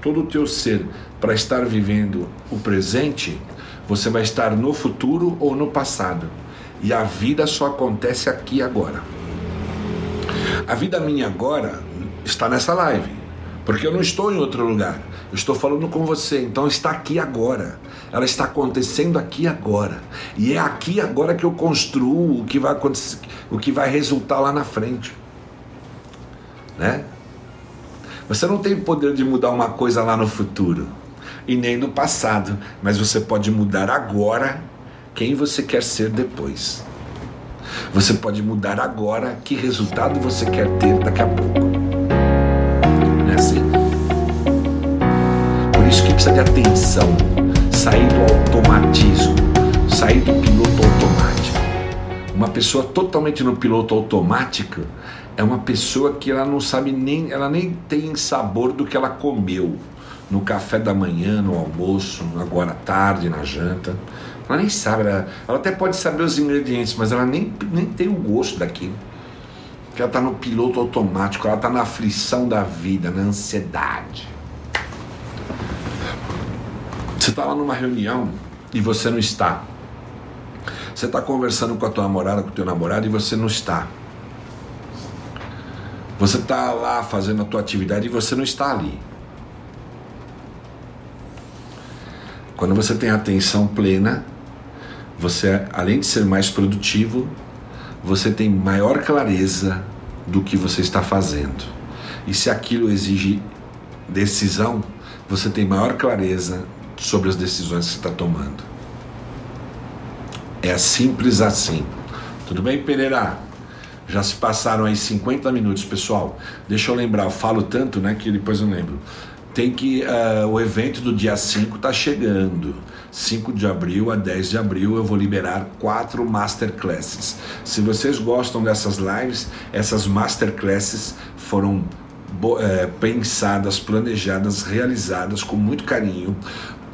todo o teu ser para estar vivendo o presente, você vai estar no futuro ou no passado. E a vida só acontece aqui agora. A vida minha agora está nessa live, porque eu não estou em outro lugar. Eu estou falando com você, então está aqui agora. Ela está acontecendo aqui agora. E é aqui agora que eu construo o que vai acontecer, o que vai resultar lá na frente. Né? Você não tem poder de mudar uma coisa lá no futuro e nem no passado, mas você pode mudar agora quem você quer ser depois. Você pode mudar agora que resultado você quer ter daqui a pouco. Não é assim? isso que precisa de atenção, sair do automatismo, sair do piloto automático. Uma pessoa totalmente no piloto automático é uma pessoa que ela não sabe nem, ela nem tem sabor do que ela comeu no café da manhã, no almoço, agora à tarde, na janta. Ela nem sabe, ela, ela até pode saber os ingredientes, mas ela nem, nem tem o gosto daquilo. Porque ela está no piloto automático, ela está na aflição da vida, na ansiedade. Você está lá numa reunião e você não está. Você está conversando com a tua namorada, com o teu namorado e você não está. Você está lá fazendo a tua atividade e você não está ali. Quando você tem atenção plena, você, além de ser mais produtivo, você tem maior clareza do que você está fazendo. E se aquilo exige decisão, você tem maior clareza sobre as decisões que está tomando. É simples assim. Tudo bem, Pereira? Já se passaram aí 50 minutos, pessoal. Deixa eu lembrar, eu falo tanto, né, que depois eu lembro. Tem que. Uh, o evento do dia 5 está chegando. 5 de abril a 10 de abril eu vou liberar quatro masterclasses. Se vocês gostam dessas lives, essas masterclasses foram é, pensadas, planejadas, realizadas com muito carinho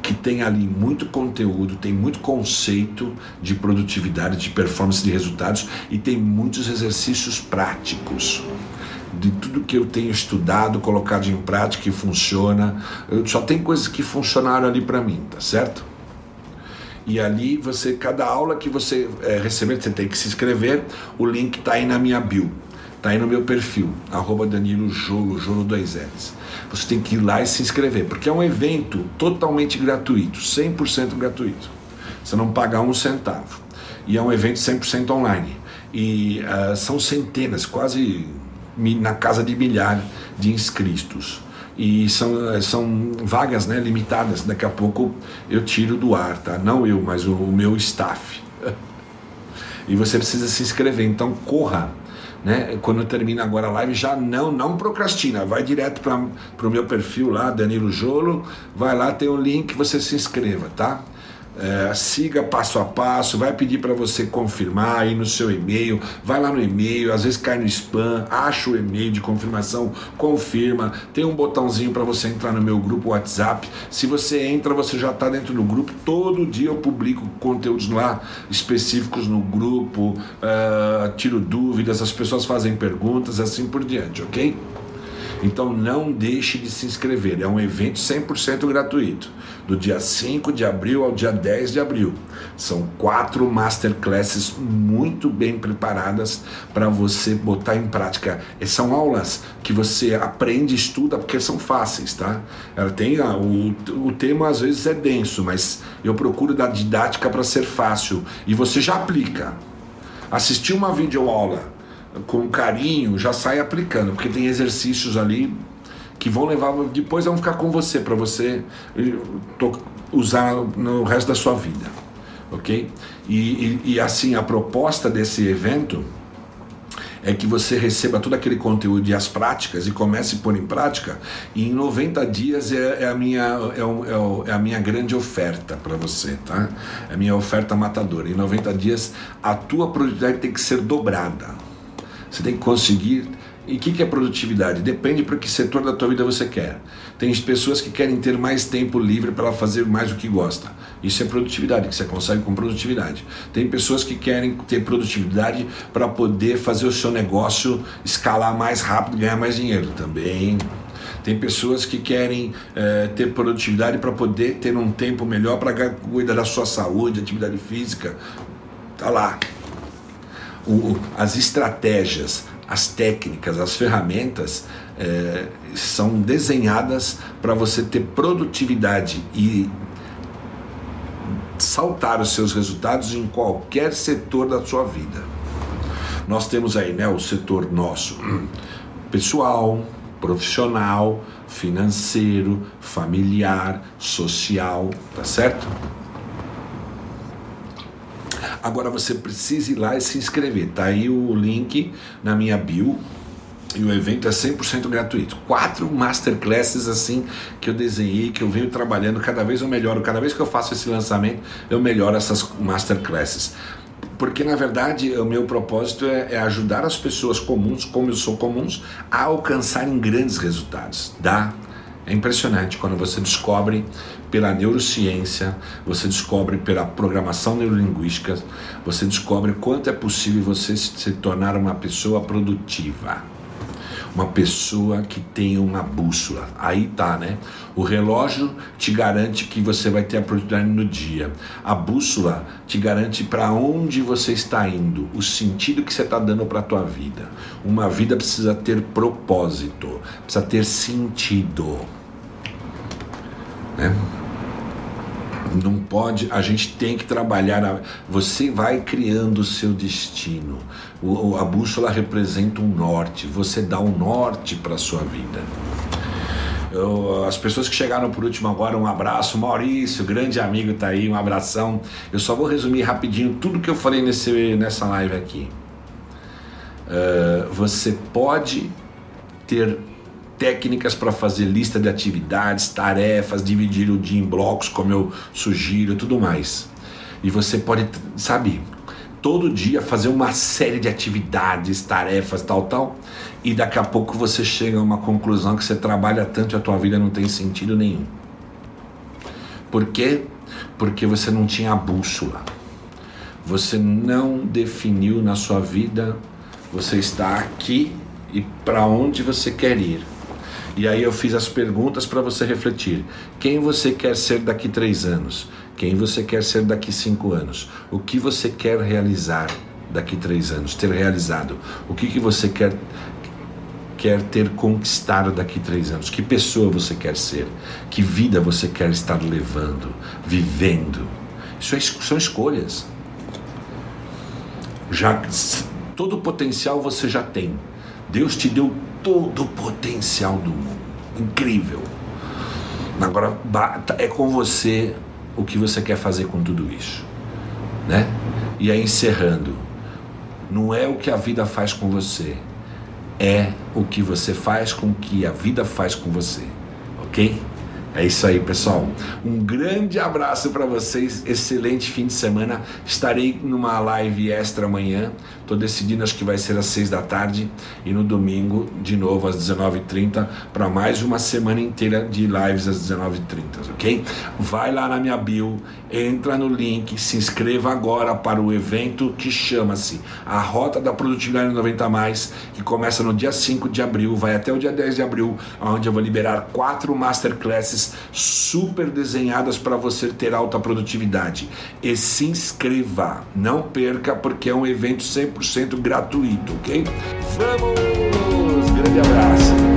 que tem ali muito conteúdo, tem muito conceito de produtividade, de performance de resultados e tem muitos exercícios práticos de tudo que eu tenho estudado, colocado em prática e funciona. Eu, só tem coisas que funcionaram ali para mim, tá certo? E ali você, cada aula que você é, receber, você tem que se inscrever. O link está aí na minha bio, está aí no meu perfil, arroba Danilo Jolo, Jolo 2 L's você tem que ir lá e se inscrever, porque é um evento totalmente gratuito, 100% gratuito. Você não paga um centavo. E é um evento 100% online. E uh, são centenas, quase na casa de milhares de inscritos. E são, eh, são vagas né, limitadas. Daqui a pouco eu tiro do ar, tá? Não eu, mas o, o meu staff. e você precisa se inscrever. Então corra né? Quando termina agora a live, já não, não procrastina, vai direto para o meu perfil lá, Danilo Jolo, vai lá, tem o um link, você se inscreva, tá? É, siga passo a passo, vai pedir para você confirmar aí no seu e-mail, vai lá no e-mail, às vezes cai no spam, acha o e-mail de confirmação, confirma, tem um botãozinho para você entrar no meu grupo WhatsApp. Se você entra, você já está dentro do grupo. Todo dia eu publico conteúdos lá específicos no grupo, uh, tiro dúvidas, as pessoas fazem perguntas, assim por diante, ok? Então não deixe de se inscrever. É um evento 100% gratuito, do dia 5 de abril ao dia 10 de abril. São quatro masterclasses muito bem preparadas para você botar em prática. E são aulas que você aprende, estuda, porque são fáceis, tá? Ela tem a, o, o tema às vezes é denso, mas eu procuro dar didática para ser fácil e você já aplica. Assistir uma videoaula com carinho, já sai aplicando, porque tem exercícios ali que vão levar, depois vão ficar com você, para você eh, usar no resto da sua vida, ok? E, e, e, assim, a proposta desse evento é que você receba todo aquele conteúdo e as práticas e comece a pôr em prática, e em 90 dias é, é a, minha, é, o, é, a minha grande oferta para você, tá? É a minha oferta matadora. Em 90 dias, a tua produtividade tem que ser dobrada você tem que conseguir. E o que, que é produtividade? Depende para que setor da tua vida você quer. Tem pessoas que querem ter mais tempo livre para fazer mais o que gosta. Isso é produtividade, que você consegue com produtividade. Tem pessoas que querem ter produtividade para poder fazer o seu negócio escalar mais rápido ganhar mais dinheiro também. Tem pessoas que querem é, ter produtividade para poder ter um tempo melhor para cuidar da sua saúde, atividade física. Tá lá o, as estratégias, as técnicas, as ferramentas é, são desenhadas para você ter produtividade e saltar os seus resultados em qualquer setor da sua vida. Nós temos aí né, o setor nosso pessoal, profissional, financeiro, familiar, social, tá certo? Agora você precisa ir lá e se inscrever. Tá aí o link na minha bio. E o evento é 100% gratuito. Quatro masterclasses assim que eu desenhei, que eu venho trabalhando, cada vez eu melhoro. Cada vez que eu faço esse lançamento, eu melhoro essas masterclasses. Porque na verdade o meu propósito é, é ajudar as pessoas comuns, como eu sou comuns, a alcançarem grandes resultados. Dá é impressionante quando você descobre pela neurociência, você descobre pela programação neurolinguística, você descobre quanto é possível você se tornar uma pessoa produtiva. Uma pessoa que tem uma bússola. Aí tá, né? O relógio te garante que você vai ter a produtividade no dia. A bússola te garante para onde você está indo, o sentido que você está dando para a tua vida. Uma vida precisa ter propósito, precisa ter sentido. Né? Não pode, a gente tem que trabalhar. Você vai criando o seu destino. O, a bússola representa um norte. Você dá um norte para sua vida. Eu, as pessoas que chegaram por último agora, um abraço. Maurício, grande amigo, tá aí, um abração. Eu só vou resumir rapidinho tudo que eu falei nesse, nessa live aqui. Uh, você pode ter técnicas para fazer lista de atividades, tarefas, dividir o dia em blocos, como eu sugiro, tudo mais. E você pode, sabe, todo dia fazer uma série de atividades, tarefas, tal, tal, e daqui a pouco você chega a uma conclusão que você trabalha tanto e a tua vida não tem sentido nenhum. Por quê? Porque você não tinha a bússola. Você não definiu na sua vida, você está aqui e para onde você quer ir. E aí eu fiz as perguntas para você refletir. Quem você quer ser daqui três anos? Quem você quer ser daqui cinco anos? O que você quer realizar daqui três anos? Ter realizado? O que, que você quer quer ter conquistado daqui três anos? Que pessoa você quer ser? Que vida você quer estar levando, vivendo? Isso é, são escolhas. Já todo o potencial você já tem. Deus te deu todo o potencial do mundo. Incrível. Agora é com você o que você quer fazer com tudo isso, né? E aí encerrando, não é o que a vida faz com você, é o que você faz com o que a vida faz com você, ok? É isso aí, pessoal. Um grande abraço para vocês. Excelente fim de semana. Estarei numa live extra amanhã. Estou decidindo, acho que vai ser às 6 da tarde. E no domingo, de novo, às 19h30, para mais uma semana inteira de lives às 19h30, ok? Vai lá na minha bio, entra no link, se inscreva agora para o evento que chama-se A Rota da Produtividade 90 Mais, que começa no dia 5 de abril, vai até o dia 10 de abril, onde eu vou liberar quatro masterclasses super desenhadas para você ter alta produtividade. E se inscreva, não perca, porque é um evento 100% gratuito, ok? Vamos! Grande abraço!